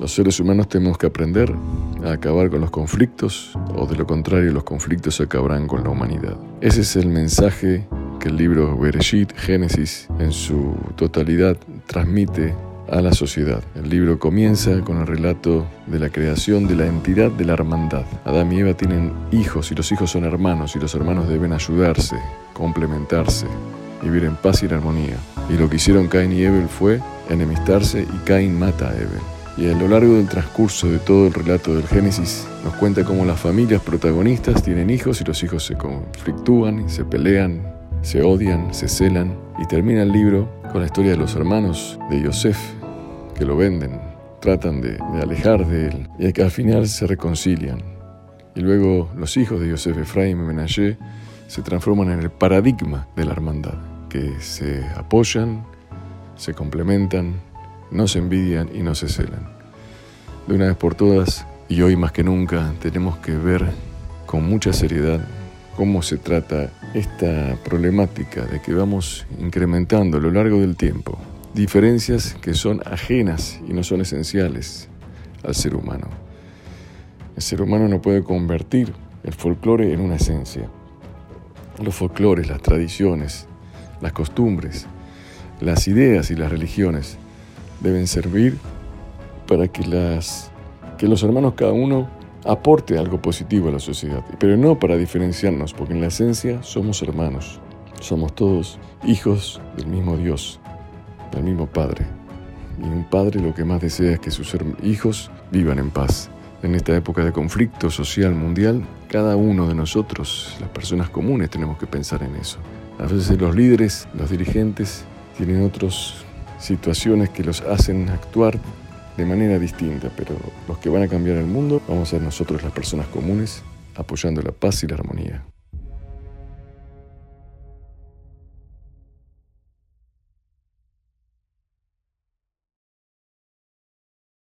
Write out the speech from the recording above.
Los seres humanos tenemos que aprender a acabar con los conflictos o de lo contrario los conflictos acabarán con la humanidad. Ese es el mensaje que el libro Bereshit, Génesis, en su totalidad transmite a la sociedad. El libro comienza con el relato de la creación de la entidad de la hermandad. Adán y Eva tienen hijos y los hijos son hermanos y los hermanos deben ayudarse, complementarse, vivir en paz y en armonía. Y lo que hicieron Cain y Abel fue enemistarse y Cain mata a Abel. Y a lo largo del transcurso de todo el relato del Génesis nos cuenta cómo las familias protagonistas tienen hijos y los hijos se conflictúan, se pelean, se odian, se celan y termina el libro con la historia de los hermanos de Yosef que lo venden, tratan de, alejar de él y que al final se reconcilian. Y luego los hijos de Yosef, Efraim y Menashe se transforman en el paradigma de la hermandad, que se apoyan, se complementan, no se envidian y no se celan. De una vez por todas, y hoy más que nunca, tenemos que ver con mucha seriedad cómo se trata esta problemática de que vamos incrementando a lo largo del tiempo diferencias que son ajenas y no son esenciales al ser humano. El ser humano no puede convertir el folclore en una esencia. Los folclores, las tradiciones, las costumbres, las ideas y las religiones deben servir para que, las, que los hermanos cada uno aporte algo positivo a la sociedad, pero no para diferenciarnos, porque en la esencia somos hermanos, somos todos hijos del mismo Dios del mismo Padre. Y un padre lo que más desea es que sus hijos vivan en paz. En esta época de conflicto social mundial, cada uno de nosotros, las personas comunes, tenemos que pensar en eso. A veces los líderes, los dirigentes, tienen otras situaciones que los hacen actuar de manera distinta, pero los que van a cambiar el mundo vamos a ser nosotros las personas comunes, apoyando la paz y la armonía.